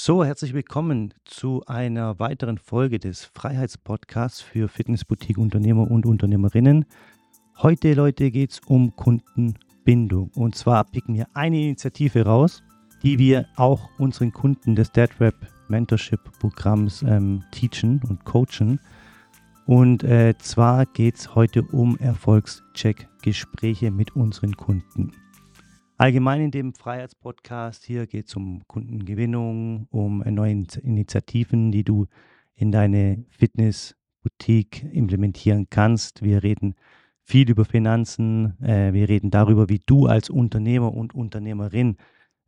So, herzlich willkommen zu einer weiteren Folge des Freiheitspodcasts für Fitnessboutique-Unternehmer und Unternehmerinnen. Heute, Leute, geht es um Kundenbindung. Und zwar picken wir eine Initiative raus, die wir auch unseren Kunden des DeadRap Mentorship Programms ähm, teachen und coachen. Und äh, zwar geht es heute um Erfolgscheck-Gespräche mit unseren Kunden. Allgemein in dem Freiheitspodcast hier geht es um Kundengewinnung, um neue Initiativen, die du in deine Fitnessboutique implementieren kannst. Wir reden viel über Finanzen. Äh, wir reden darüber, wie du als Unternehmer und Unternehmerin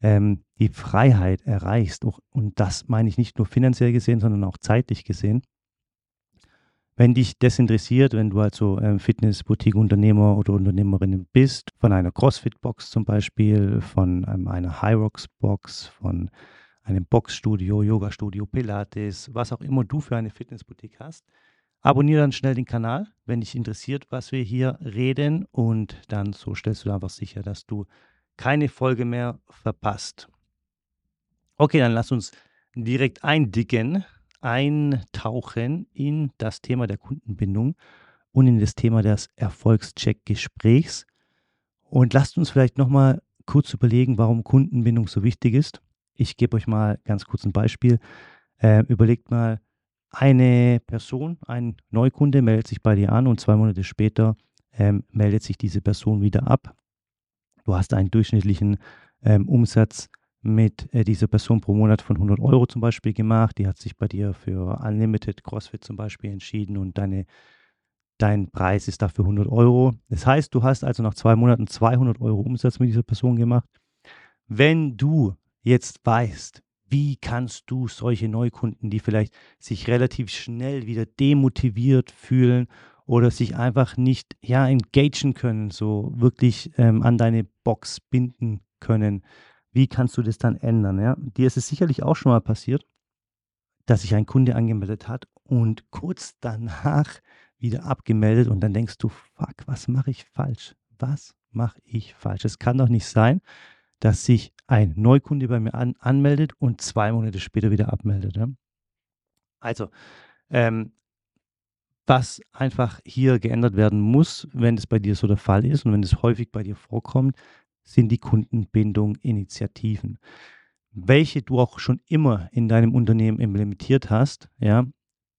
ähm, die Freiheit erreichst. Und das meine ich nicht nur finanziell gesehen, sondern auch zeitlich gesehen. Wenn dich das interessiert, wenn du also ähm, Fitness-Boutique-Unternehmer oder Unternehmerin bist, von einer CrossFit-Box zum Beispiel, von ähm, einer Hyrox-Box, von einem Boxstudio, Yoga-Studio, Pilates, was auch immer du für eine Fitnessboutique hast, abonniere dann schnell den Kanal, wenn dich interessiert, was wir hier reden und dann so stellst du einfach sicher, dass du keine Folge mehr verpasst. Okay, dann lass uns direkt eindicken eintauchen in das Thema der Kundenbindung und in das Thema des Erfolgscheck-Gesprächs. Und lasst uns vielleicht nochmal kurz überlegen, warum Kundenbindung so wichtig ist. Ich gebe euch mal ganz kurz ein Beispiel. Äh, überlegt mal, eine Person, ein Neukunde meldet sich bei dir an und zwei Monate später ähm, meldet sich diese Person wieder ab. Du hast einen durchschnittlichen ähm, Umsatz mit äh, dieser Person pro Monat von 100 Euro zum Beispiel gemacht. Die hat sich bei dir für Unlimited CrossFit zum Beispiel entschieden und deine, dein Preis ist dafür 100 Euro. Das heißt, du hast also nach zwei Monaten 200 Euro Umsatz mit dieser Person gemacht. Wenn du jetzt weißt, wie kannst du solche Neukunden, die vielleicht sich relativ schnell wieder demotiviert fühlen oder sich einfach nicht ja engagen können, so wirklich ähm, an deine Box binden können, wie kannst du das dann ändern? Ja? Dir ist es sicherlich auch schon mal passiert, dass sich ein Kunde angemeldet hat und kurz danach wieder abgemeldet und dann denkst du, fuck, was mache ich falsch? Was mache ich falsch? Es kann doch nicht sein, dass sich ein Neukunde bei mir an, anmeldet und zwei Monate später wieder abmeldet. Ja? Also, ähm, was einfach hier geändert werden muss, wenn es bei dir so der Fall ist und wenn es häufig bei dir vorkommt, sind die Kundenbindung-Initiativen, welche du auch schon immer in deinem Unternehmen implementiert hast. Ja,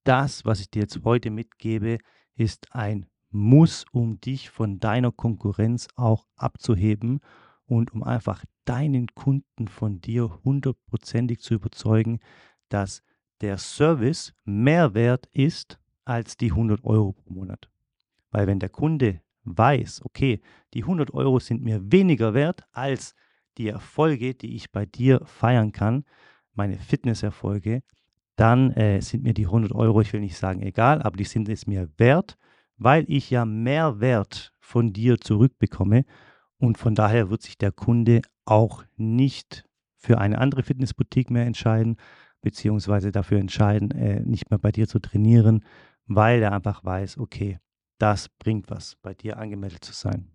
das, was ich dir jetzt heute mitgebe, ist ein Muss, um dich von deiner Konkurrenz auch abzuheben und um einfach deinen Kunden von dir hundertprozentig zu überzeugen, dass der Service mehr wert ist als die 100 Euro pro Monat. Weil wenn der Kunde weiß, okay, die 100 Euro sind mir weniger wert als die Erfolge, die ich bei dir feiern kann, meine Fitnesserfolge, dann äh, sind mir die 100 Euro, ich will nicht sagen egal, aber die sind es mir wert, weil ich ja mehr Wert von dir zurückbekomme und von daher wird sich der Kunde auch nicht für eine andere Fitnessboutique mehr entscheiden, beziehungsweise dafür entscheiden, äh, nicht mehr bei dir zu trainieren, weil er einfach weiß, okay, das bringt was, bei dir angemeldet zu sein.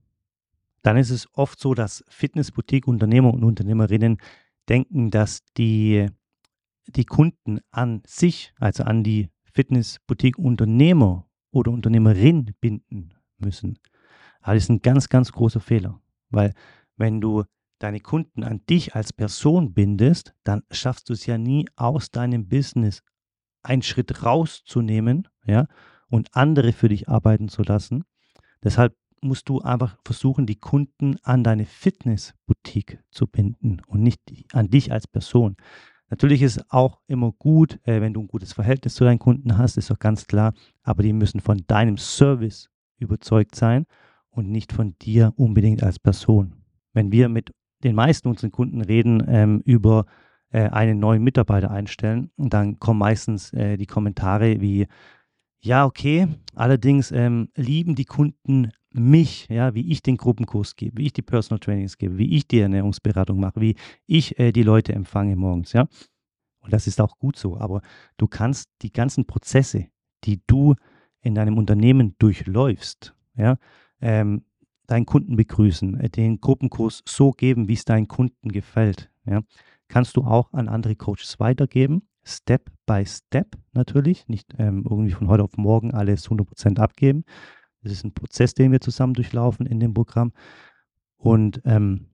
Dann ist es oft so, dass Fitnessboutique-Unternehmer und Unternehmerinnen denken, dass die, die Kunden an sich, also an die Fitnessboutique-Unternehmer oder Unternehmerin binden müssen. Aber das ist ein ganz, ganz großer Fehler, weil wenn du deine Kunden an dich als Person bindest, dann schaffst du es ja nie aus deinem Business einen Schritt rauszunehmen, ja, und andere für dich arbeiten zu lassen. Deshalb musst du einfach versuchen, die Kunden an deine Fitnessboutique zu binden und nicht an dich als Person. Natürlich ist es auch immer gut, äh, wenn du ein gutes Verhältnis zu deinen Kunden hast, ist doch ganz klar, aber die müssen von deinem Service überzeugt sein und nicht von dir unbedingt als Person. Wenn wir mit den meisten unseren Kunden reden ähm, über äh, einen neuen Mitarbeiter einstellen, dann kommen meistens äh, die Kommentare wie, ja, okay. Allerdings ähm, lieben die Kunden mich, ja, wie ich den Gruppenkurs gebe, wie ich die Personal Trainings gebe, wie ich die Ernährungsberatung mache, wie ich äh, die Leute empfange morgens, ja. Und das ist auch gut so. Aber du kannst die ganzen Prozesse, die du in deinem Unternehmen durchläufst, ja, ähm, deinen Kunden begrüßen, äh, den Gruppenkurs so geben, wie es deinen Kunden gefällt, ja, kannst du auch an andere Coaches weitergeben. Step by Step natürlich, nicht ähm, irgendwie von heute auf morgen alles 100% abgeben. Das ist ein Prozess, den wir zusammen durchlaufen in dem Programm. Und ähm,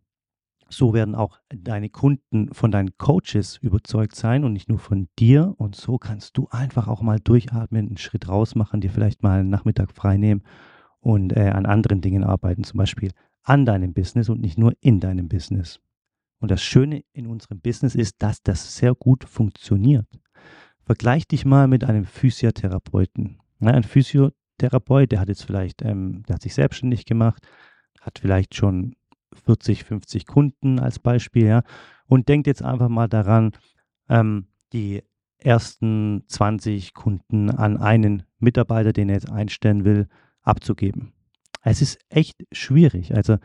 so werden auch deine Kunden von deinen Coaches überzeugt sein und nicht nur von dir. Und so kannst du einfach auch mal durchatmen, einen Schritt raus machen, dir vielleicht mal einen Nachmittag frei nehmen und äh, an anderen Dingen arbeiten, zum Beispiel an deinem Business und nicht nur in deinem Business. Und das Schöne in unserem Business ist, dass das sehr gut funktioniert. Vergleich dich mal mit einem Physiotherapeuten. Ja, ein Physiotherapeut, der hat jetzt vielleicht, ähm, der hat sich selbstständig gemacht, hat vielleicht schon 40, 50 Kunden als Beispiel, ja, und denkt jetzt einfach mal daran, ähm, die ersten 20 Kunden an einen Mitarbeiter, den er jetzt einstellen will, abzugeben. Es ist echt schwierig. Also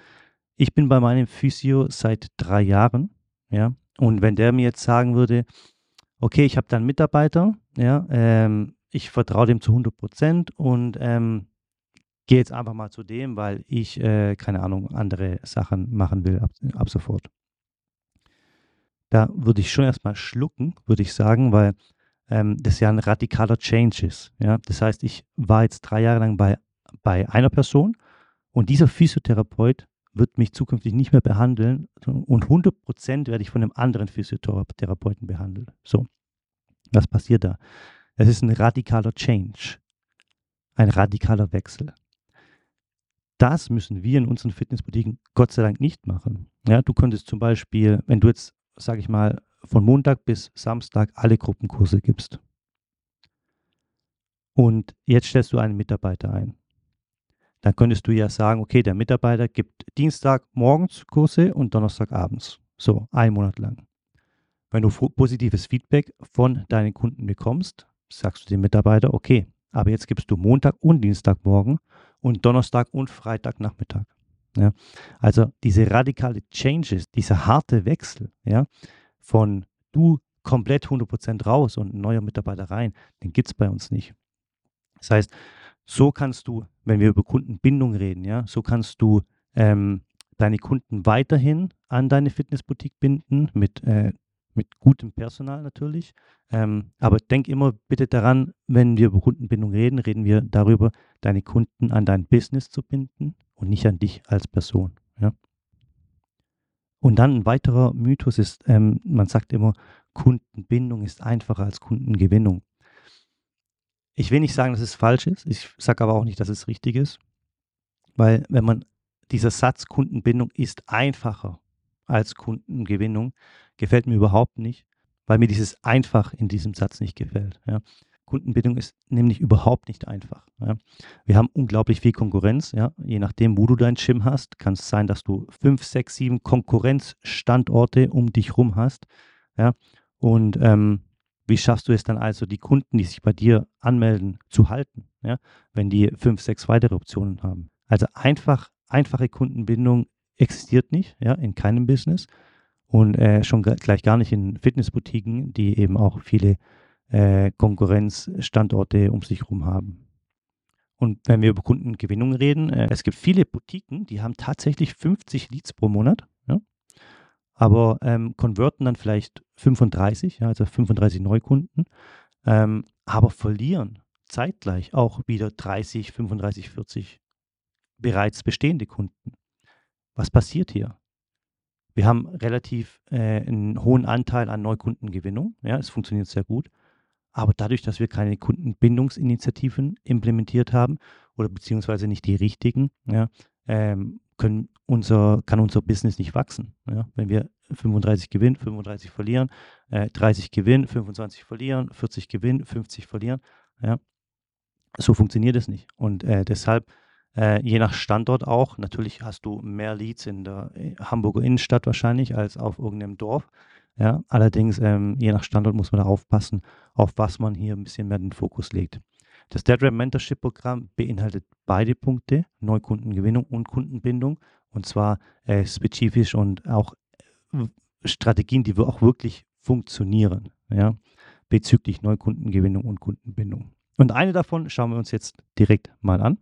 ich bin bei meinem Physio seit drei Jahren, ja, und wenn der mir jetzt sagen würde, okay, ich habe da einen Mitarbeiter, ja, ähm, ich vertraue dem zu 100 Prozent und ähm, gehe jetzt einfach mal zu dem, weil ich, äh, keine Ahnung, andere Sachen machen will ab, ab sofort. Da würde ich schon erstmal schlucken, würde ich sagen, weil ähm, das ja ein radikaler Change ist. Ja? Das heißt, ich war jetzt drei Jahre lang bei, bei einer Person und dieser Physiotherapeut wird mich zukünftig nicht mehr behandeln und 100 Prozent werde ich von einem anderen Physiotherapeuten behandelt. So, was passiert da? Es ist ein radikaler Change, ein radikaler Wechsel. Das müssen wir in unseren Fitnessboutiquen Gott sei Dank nicht machen. Ja, du könntest zum Beispiel, wenn du jetzt, sage ich mal, von Montag bis Samstag alle Gruppenkurse gibst und jetzt stellst du einen Mitarbeiter ein, dann könntest du ja sagen, okay, der Mitarbeiter gibt Dienstag morgens Kurse und Donnerstag abends. So, ein Monat lang. Wenn du positives Feedback von deinen Kunden bekommst, sagst du dem Mitarbeiter, okay, aber jetzt gibst du Montag und Dienstagmorgen und Donnerstag und Freitagnachmittag. Ja, also diese radikale Changes, dieser harte Wechsel, ja, von du komplett 100% raus und ein neuer Mitarbeiter rein, den gibt es bei uns nicht. Das heißt, so kannst du, wenn wir über Kundenbindung reden, ja, so kannst du ähm, deine Kunden weiterhin an deine Fitnessboutique binden mit äh, mit gutem Personal natürlich. Ähm, aber denk immer bitte daran, wenn wir über Kundenbindung reden, reden wir darüber, deine Kunden an dein Business zu binden und nicht an dich als Person. Ja? Und dann ein weiterer Mythos ist, ähm, man sagt immer, Kundenbindung ist einfacher als Kundengewinnung. Ich will nicht sagen, dass es falsch ist. Ich sage aber auch nicht, dass es richtig ist. Weil wenn man dieser Satz Kundenbindung ist einfacher als Kundengewinnung, gefällt mir überhaupt nicht, weil mir dieses einfach in diesem Satz nicht gefällt. Ja. Kundenbindung ist nämlich überhaupt nicht einfach. Ja. Wir haben unglaublich viel Konkurrenz. Ja. Je nachdem, wo du dein Gym hast, kann es sein, dass du fünf, sechs, sieben Konkurrenzstandorte um dich herum hast. Ja. Und ähm, wie schaffst du es dann also, die Kunden, die sich bei dir anmelden, zu halten, ja, wenn die fünf, sechs weitere Optionen haben? Also einfach, einfache Kundenbindung existiert nicht, ja, in keinem Business und äh, schon gleich gar nicht in Fitnessboutiquen, die eben auch viele äh, Konkurrenzstandorte um sich herum haben. Und wenn wir über Kundengewinnung reden, äh, es gibt viele Boutiquen, die haben tatsächlich 50 Leads pro Monat, aber ähm, konverten dann vielleicht 35, ja, also 35 Neukunden, ähm, aber verlieren zeitgleich auch wieder 30, 35, 40 bereits bestehende Kunden. Was passiert hier? Wir haben relativ äh, einen hohen Anteil an Neukundengewinnung. Ja, es funktioniert sehr gut. Aber dadurch, dass wir keine Kundenbindungsinitiativen implementiert haben oder beziehungsweise nicht die richtigen, ja, ähm, können unser, kann unser Business nicht wachsen. Ja. Wenn wir 35 gewinnen, 35 verlieren, äh, 30 gewinnen, 25 verlieren, 40 gewinnen, 50 verlieren, ja, so funktioniert es nicht. Und äh, deshalb äh, je nach Standort auch. Natürlich hast du mehr Leads in der äh, Hamburger Innenstadt wahrscheinlich als auf irgendeinem Dorf. Ja, allerdings, ähm, je nach Standort muss man da aufpassen, auf was man hier ein bisschen mehr den Fokus legt. Das DeadRam Mentorship Programm beinhaltet beide Punkte, Neukundengewinnung und Kundenbindung, und zwar äh, spezifisch und auch äh, Strategien, die auch wirklich funktionieren, ja, bezüglich Neukundengewinnung und Kundenbindung. Und eine davon schauen wir uns jetzt direkt mal an.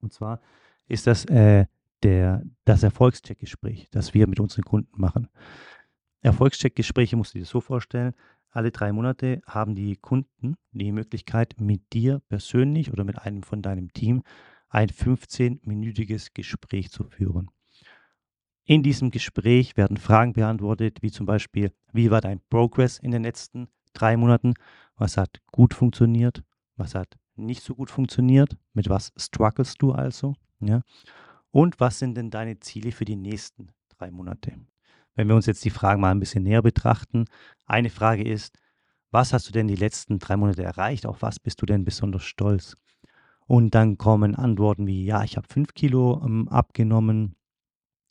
Und zwar ist das äh, der, das Erfolgscheckgespräch, das wir mit unseren Kunden machen. Erfolgscheckgespräche musst du dir so vorstellen, alle drei Monate haben die Kunden die Möglichkeit, mit dir persönlich oder mit einem von deinem Team ein 15-minütiges Gespräch zu führen. In diesem Gespräch werden Fragen beantwortet, wie zum Beispiel, wie war dein Progress in den letzten drei Monaten? Was hat gut funktioniert? Was hat nicht so gut funktioniert? Mit was struggles du also? Ja? Und was sind denn deine Ziele für die nächsten drei Monate? Wenn wir uns jetzt die Fragen mal ein bisschen näher betrachten, eine Frage ist, was hast du denn die letzten drei Monate erreicht? Auf was bist du denn besonders stolz? Und dann kommen Antworten wie, ja, ich habe fünf Kilo ähm, abgenommen,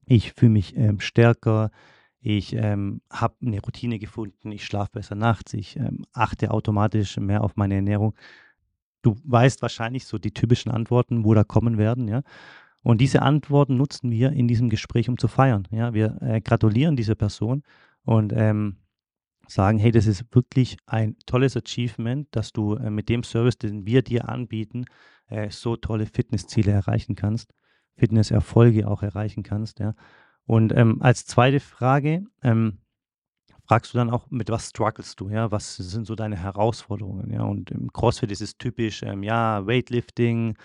ich fühle mich ähm, stärker, ich ähm, habe eine Routine gefunden, ich schlafe besser nachts, ich ähm, achte automatisch mehr auf meine Ernährung. Du weißt wahrscheinlich so die typischen Antworten, wo da kommen werden, ja. Und diese Antworten nutzen wir in diesem Gespräch, um zu feiern. Ja, wir äh, gratulieren dieser Person und ähm, sagen, hey, das ist wirklich ein tolles Achievement, dass du äh, mit dem Service, den wir dir anbieten, äh, so tolle Fitnessziele erreichen kannst, Fitnesserfolge auch erreichen kannst. Ja. Und ähm, als zweite Frage ähm, fragst du dann auch, mit was strugglest du? Ja, was sind so deine Herausforderungen? Ja, und im CrossFit ist es typisch, ähm, ja, Weightlifting,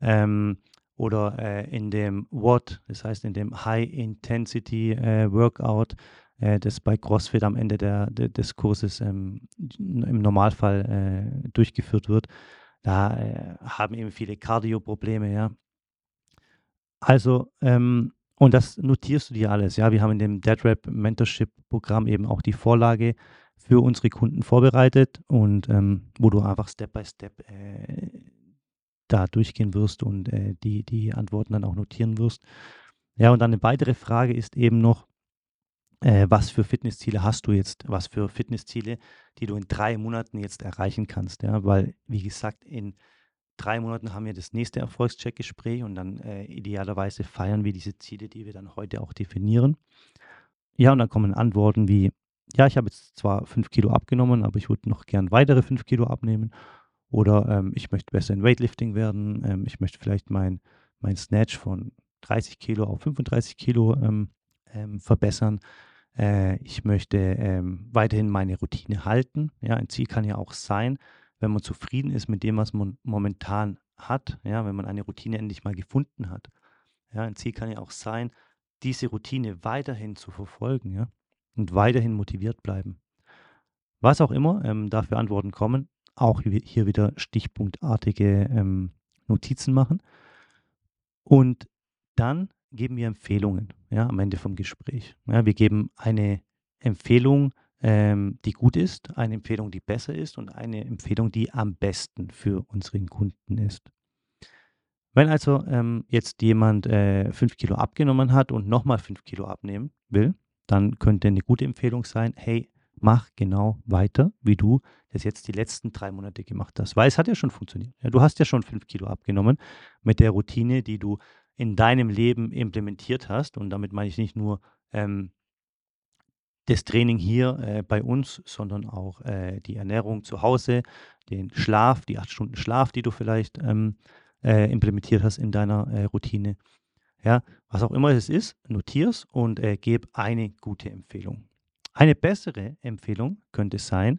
ähm, oder äh, in dem WOD, das heißt in dem High Intensity äh, Workout, das bei CrossFit am Ende der, der des Kurses ähm, im Normalfall äh, durchgeführt wird. Da äh, haben eben viele Cardio-Probleme, ja. Also, ähm, und das notierst du dir alles, ja. Wir haben in dem DeadRap Mentorship Programm eben auch die Vorlage für unsere Kunden vorbereitet und ähm, wo du einfach Step by Step äh, da durchgehen wirst und äh, die, die Antworten dann auch notieren wirst. Ja, und dann eine weitere Frage ist eben noch, äh, was für Fitnessziele hast du jetzt? Was für Fitnessziele, die du in drei Monaten jetzt erreichen kannst? Ja, weil, wie gesagt, in drei Monaten haben wir das nächste Erfolgscheckgespräch und dann äh, idealerweise feiern wir diese Ziele, die wir dann heute auch definieren. Ja, und dann kommen Antworten wie, ja, ich habe jetzt zwar fünf Kilo abgenommen, aber ich würde noch gern weitere fünf Kilo abnehmen. Oder ähm, ich möchte besser in Weightlifting werden. Ähm, ich möchte vielleicht mein, mein Snatch von 30 Kilo auf 35 Kilo ähm, ähm, verbessern. Äh, ich möchte ähm, weiterhin meine Routine halten. Ja, ein Ziel kann ja auch sein, wenn man zufrieden ist mit dem, was man momentan hat. Ja, wenn man eine Routine endlich mal gefunden hat. Ja, ein Ziel kann ja auch sein, diese Routine weiterhin zu verfolgen. Ja, und weiterhin motiviert bleiben. Was auch immer ähm, dafür Antworten kommen, auch hier wieder stichpunktartige ähm, Notizen machen. Und dann geben wir Empfehlungen ja, am Ende vom Gespräch. Ja, wir geben eine Empfehlung, ähm, die gut ist, eine Empfehlung, die besser ist und eine Empfehlung, die am besten für unseren Kunden ist. Wenn also ähm, jetzt jemand äh, 5 Kilo abgenommen hat und nochmal 5 Kilo abnehmen will, dann könnte eine gute Empfehlung sein, hey, mach genau weiter, wie du das jetzt die letzten drei Monate gemacht hast. Weil es hat ja schon funktioniert. Ja, du hast ja schon fünf Kilo abgenommen mit der Routine, die du in deinem Leben implementiert hast. Und damit meine ich nicht nur ähm, das Training hier äh, bei uns, sondern auch äh, die Ernährung zu Hause, den Schlaf, die acht Stunden Schlaf, die du vielleicht ähm, äh, implementiert hast in deiner äh, Routine. Ja, was auch immer es ist, notier's und äh, gib eine gute Empfehlung. Eine bessere Empfehlung könnte sein,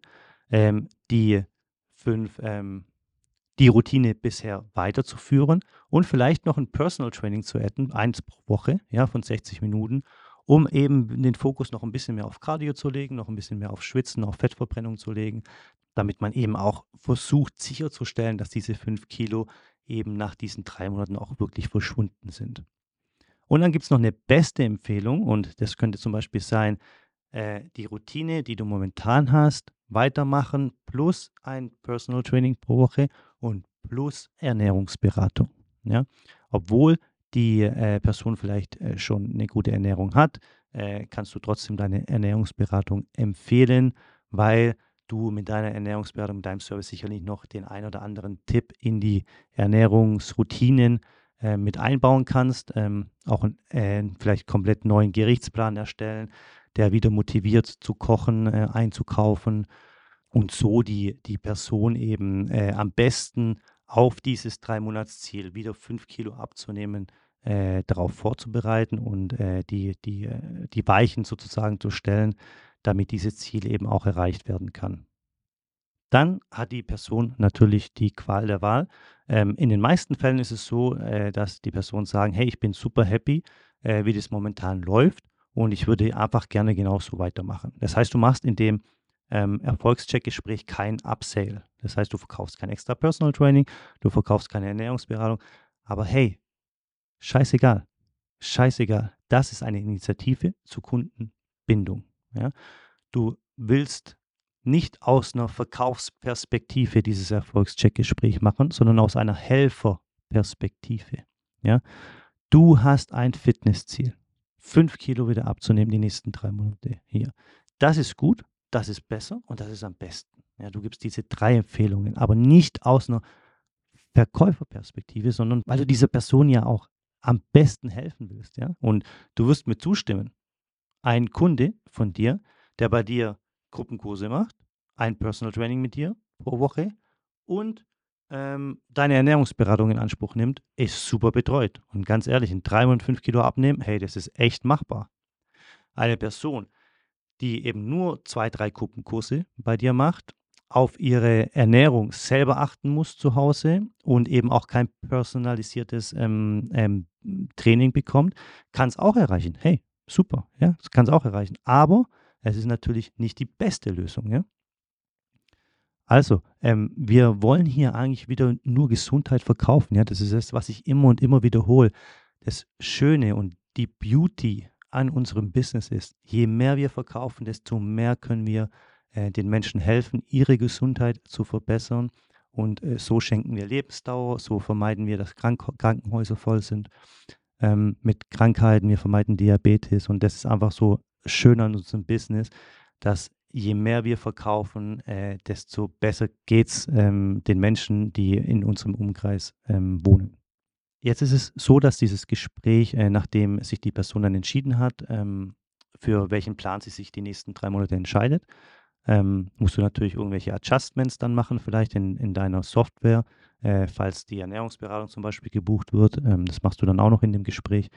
ähm, die fünf, ähm, die Routine bisher weiterzuführen und vielleicht noch ein Personal Training zu adden, eins pro Woche, ja, von 60 Minuten, um eben den Fokus noch ein bisschen mehr auf Cardio zu legen, noch ein bisschen mehr auf Schwitzen, auf Fettverbrennung zu legen, damit man eben auch versucht sicherzustellen, dass diese fünf Kilo eben nach diesen drei Monaten auch wirklich verschwunden sind. Und dann gibt es noch eine beste Empfehlung und das könnte zum Beispiel sein, äh, die Routine, die du momentan hast, weitermachen, plus ein Personal Training pro Woche und plus Ernährungsberatung. Ja? Obwohl die äh, Person vielleicht äh, schon eine gute Ernährung hat, äh, kannst du trotzdem deine Ernährungsberatung empfehlen, weil du mit deiner Ernährungsberatung, mit deinem Service sicherlich noch den ein oder anderen Tipp in die Ernährungsroutinen äh, mit einbauen kannst, ähm, auch äh, vielleicht komplett neuen Gerichtsplan erstellen, der wieder motiviert zu kochen, äh, einzukaufen und so die, die Person eben äh, am besten auf dieses Drei-Monats-Ziel wieder fünf Kilo abzunehmen, äh, darauf vorzubereiten und äh, die, die, äh, die Weichen sozusagen zu stellen, damit dieses Ziel eben auch erreicht werden kann. Dann hat die Person natürlich die Qual der Wahl. Ähm, in den meisten Fällen ist es so, äh, dass die Personen sagen, hey, ich bin super happy, äh, wie das momentan läuft und ich würde einfach gerne genauso weitermachen. Das heißt, du machst in dem ähm, Erfolgscheckgespräch kein Upsale. Das heißt, du verkaufst kein extra Personal Training, du verkaufst keine Ernährungsberatung, aber hey, scheißegal, scheißegal. Das ist eine Initiative zur Kundenbindung. Ja? Du willst nicht aus einer Verkaufsperspektive dieses Erfolgscheckgespräch machen, sondern aus einer Helferperspektive. Ja? Du hast ein Fitnessziel. Fünf Kilo wieder abzunehmen die nächsten drei Monate hier. Das ist gut, das ist besser und das ist am besten. Ja, du gibst diese drei Empfehlungen, aber nicht aus einer Verkäuferperspektive, sondern weil du dieser Person ja auch am besten helfen willst. Ja? Und du wirst mir zustimmen. Ein Kunde von dir, der bei dir Gruppenkurse macht, ein Personal Training mit dir pro Woche und ähm, deine Ernährungsberatung in Anspruch nimmt, ist super betreut. Und ganz ehrlich, in drei und fünf Kilo abnehmen, hey, das ist echt machbar. Eine Person, die eben nur zwei, drei Gruppenkurse bei dir macht, auf ihre Ernährung selber achten muss zu Hause und eben auch kein personalisiertes ähm, ähm, Training bekommt, kann es auch erreichen. Hey, super, ja, das kann es auch erreichen. Aber es ist natürlich nicht die beste Lösung, ja. Also, ähm, wir wollen hier eigentlich wieder nur Gesundheit verkaufen, ja. Das ist das, was ich immer und immer wiederhole. Das Schöne und die Beauty an unserem Business ist, je mehr wir verkaufen, desto mehr können wir äh, den Menschen helfen, ihre Gesundheit zu verbessern. Und äh, so schenken wir Lebensdauer, so vermeiden wir, dass Krank Krankenhäuser voll sind ähm, mit Krankheiten, wir vermeiden Diabetes. Und das ist einfach so schön an unserem Business, dass je mehr wir verkaufen, äh, desto besser geht es ähm, den Menschen, die in unserem Umkreis ähm, wohnen. Jetzt ist es so, dass dieses Gespräch, äh, nachdem sich die Person dann entschieden hat, ähm, für welchen Plan sie sich die nächsten drei Monate entscheidet, ähm, musst du natürlich irgendwelche Adjustments dann machen, vielleicht in, in deiner Software, äh, falls die Ernährungsberatung zum Beispiel gebucht wird. Ähm, das machst du dann auch noch in dem Gespräch.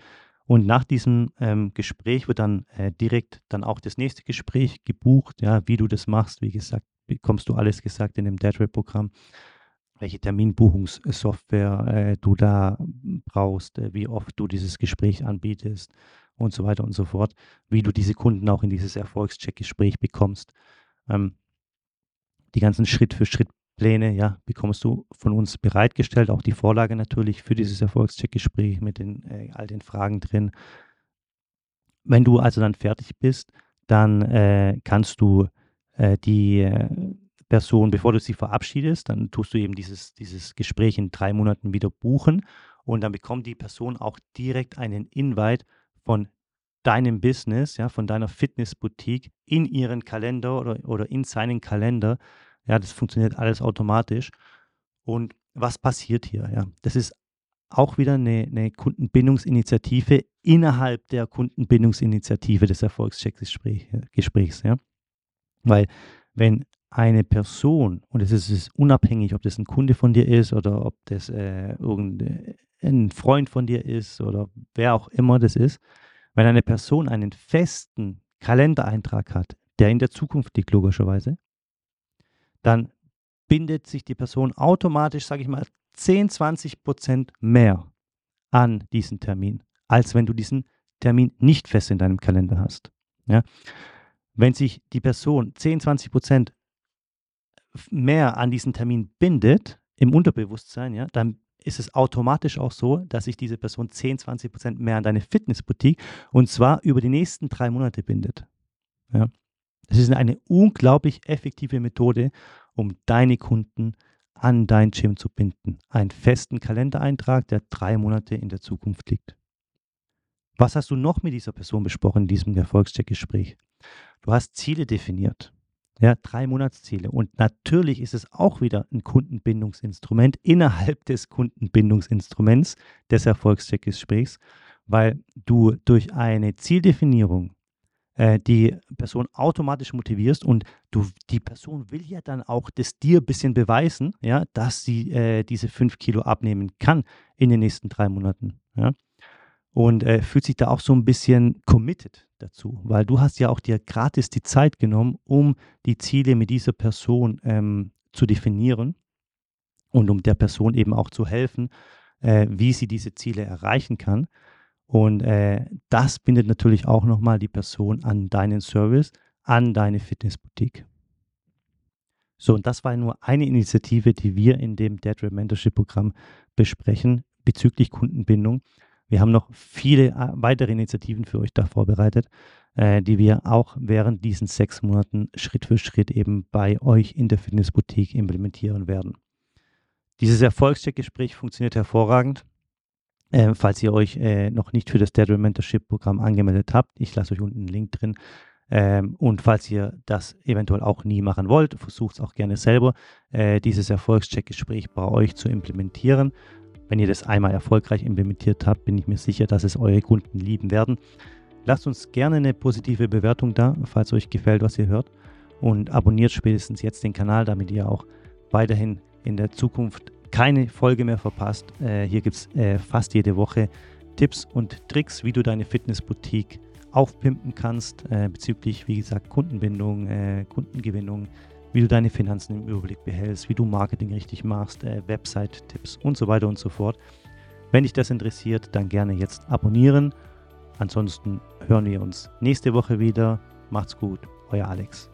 Und nach diesem ähm, Gespräch wird dann äh, direkt dann auch das nächste Gespräch gebucht, ja, wie du das machst. Wie gesagt, bekommst du alles gesagt in dem Deadrate-Programm welche Terminbuchungssoftware äh, du da brauchst, äh, wie oft du dieses Gespräch anbietest und so weiter und so fort, wie du diese Kunden auch in dieses Erfolgscheck-Gespräch bekommst. Ähm, die ganzen Schritt-für-Schritt-Pläne, ja, bekommst du von uns bereitgestellt, auch die Vorlage natürlich für dieses Erfolgscheck-Gespräch mit den, äh, all den Fragen drin. Wenn du also dann fertig bist, dann äh, kannst du äh, die äh, Person, bevor du sie verabschiedest, dann tust du eben dieses, dieses Gespräch in drei Monaten wieder buchen und dann bekommt die Person auch direkt einen Invite von deinem Business, ja, von deiner Fitnessboutique in ihren Kalender oder, oder in seinen Kalender. Ja, das funktioniert alles automatisch. Und was passiert hier? Ja, das ist auch wieder eine, eine Kundenbindungsinitiative innerhalb der Kundenbindungsinitiative des Erfolgscheckgesprächs. Ja? Weil wenn eine Person, und es ist, ist, unabhängig, ob das ein Kunde von dir ist oder ob das äh, irgendein Freund von dir ist oder wer auch immer das ist, wenn eine Person einen festen Kalendereintrag hat, der in der Zukunft liegt, logischerweise, dann bindet sich die Person automatisch, sage ich mal, 10, 20 Prozent mehr an diesen Termin, als wenn du diesen Termin nicht fest in deinem Kalender hast. Ja? Wenn sich die Person 10, 20 Prozent mehr an diesen Termin bindet, im Unterbewusstsein, ja, dann ist es automatisch auch so, dass sich diese Person 10, 20 Prozent mehr an deine Fitnessboutique und zwar über die nächsten drei Monate bindet. Ja. Es ist eine unglaublich effektive Methode, um deine Kunden an dein Gym zu binden. Einen festen Kalendereintrag, der drei Monate in der Zukunft liegt. Was hast du noch mit dieser Person besprochen in diesem Erfolgscheckgespräch? Du hast Ziele definiert. Ja, drei Monatsziele. Und natürlich ist es auch wieder ein Kundenbindungsinstrument innerhalb des Kundenbindungsinstruments des Erfolgscheckgesprächs, weil du durch eine Zieldefinierung äh, die Person automatisch motivierst und du, die Person will ja dann auch das dir ein bisschen beweisen, ja, dass sie äh, diese fünf Kilo abnehmen kann in den nächsten drei Monaten. Ja. und äh, fühlt sich da auch so ein bisschen committed dazu, weil du hast ja auch dir gratis die Zeit genommen, um die Ziele mit dieser Person ähm, zu definieren und um der Person eben auch zu helfen, äh, wie sie diese Ziele erreichen kann. Und äh, das bindet natürlich auch nochmal die Person an deinen Service, an deine Fitnessboutique. So, und das war nur eine Initiative, die wir in dem Dead Red Mentorship Programm besprechen bezüglich Kundenbindung. Wir haben noch viele äh, weitere Initiativen für euch da vorbereitet, äh, die wir auch während diesen sechs Monaten Schritt für Schritt eben bei euch in der Fitnessboutique implementieren werden. Dieses Erfolgscheckgespräch funktioniert hervorragend. Äh, falls ihr euch äh, noch nicht für das Dead Mentorship Programm angemeldet habt, ich lasse euch unten einen Link drin. Ähm, und falls ihr das eventuell auch nie machen wollt, versucht es auch gerne selber, äh, dieses Erfolgscheckgespräch bei euch zu implementieren. Wenn ihr das einmal erfolgreich implementiert habt, bin ich mir sicher, dass es eure Kunden lieben werden. Lasst uns gerne eine positive Bewertung da, falls euch gefällt, was ihr hört. Und abonniert spätestens jetzt den Kanal, damit ihr auch weiterhin in der Zukunft keine Folge mehr verpasst. Äh, hier gibt es äh, fast jede Woche Tipps und Tricks, wie du deine Fitnessboutique aufpimpen kannst, äh, bezüglich, wie gesagt, Kundenbindung, äh, Kundengewinnung, wie du deine Finanzen im Überblick behältst, wie du Marketing richtig machst, äh, Website-Tipps und so weiter und so fort. Wenn dich das interessiert, dann gerne jetzt abonnieren. Ansonsten hören wir uns nächste Woche wieder. Macht's gut, euer Alex.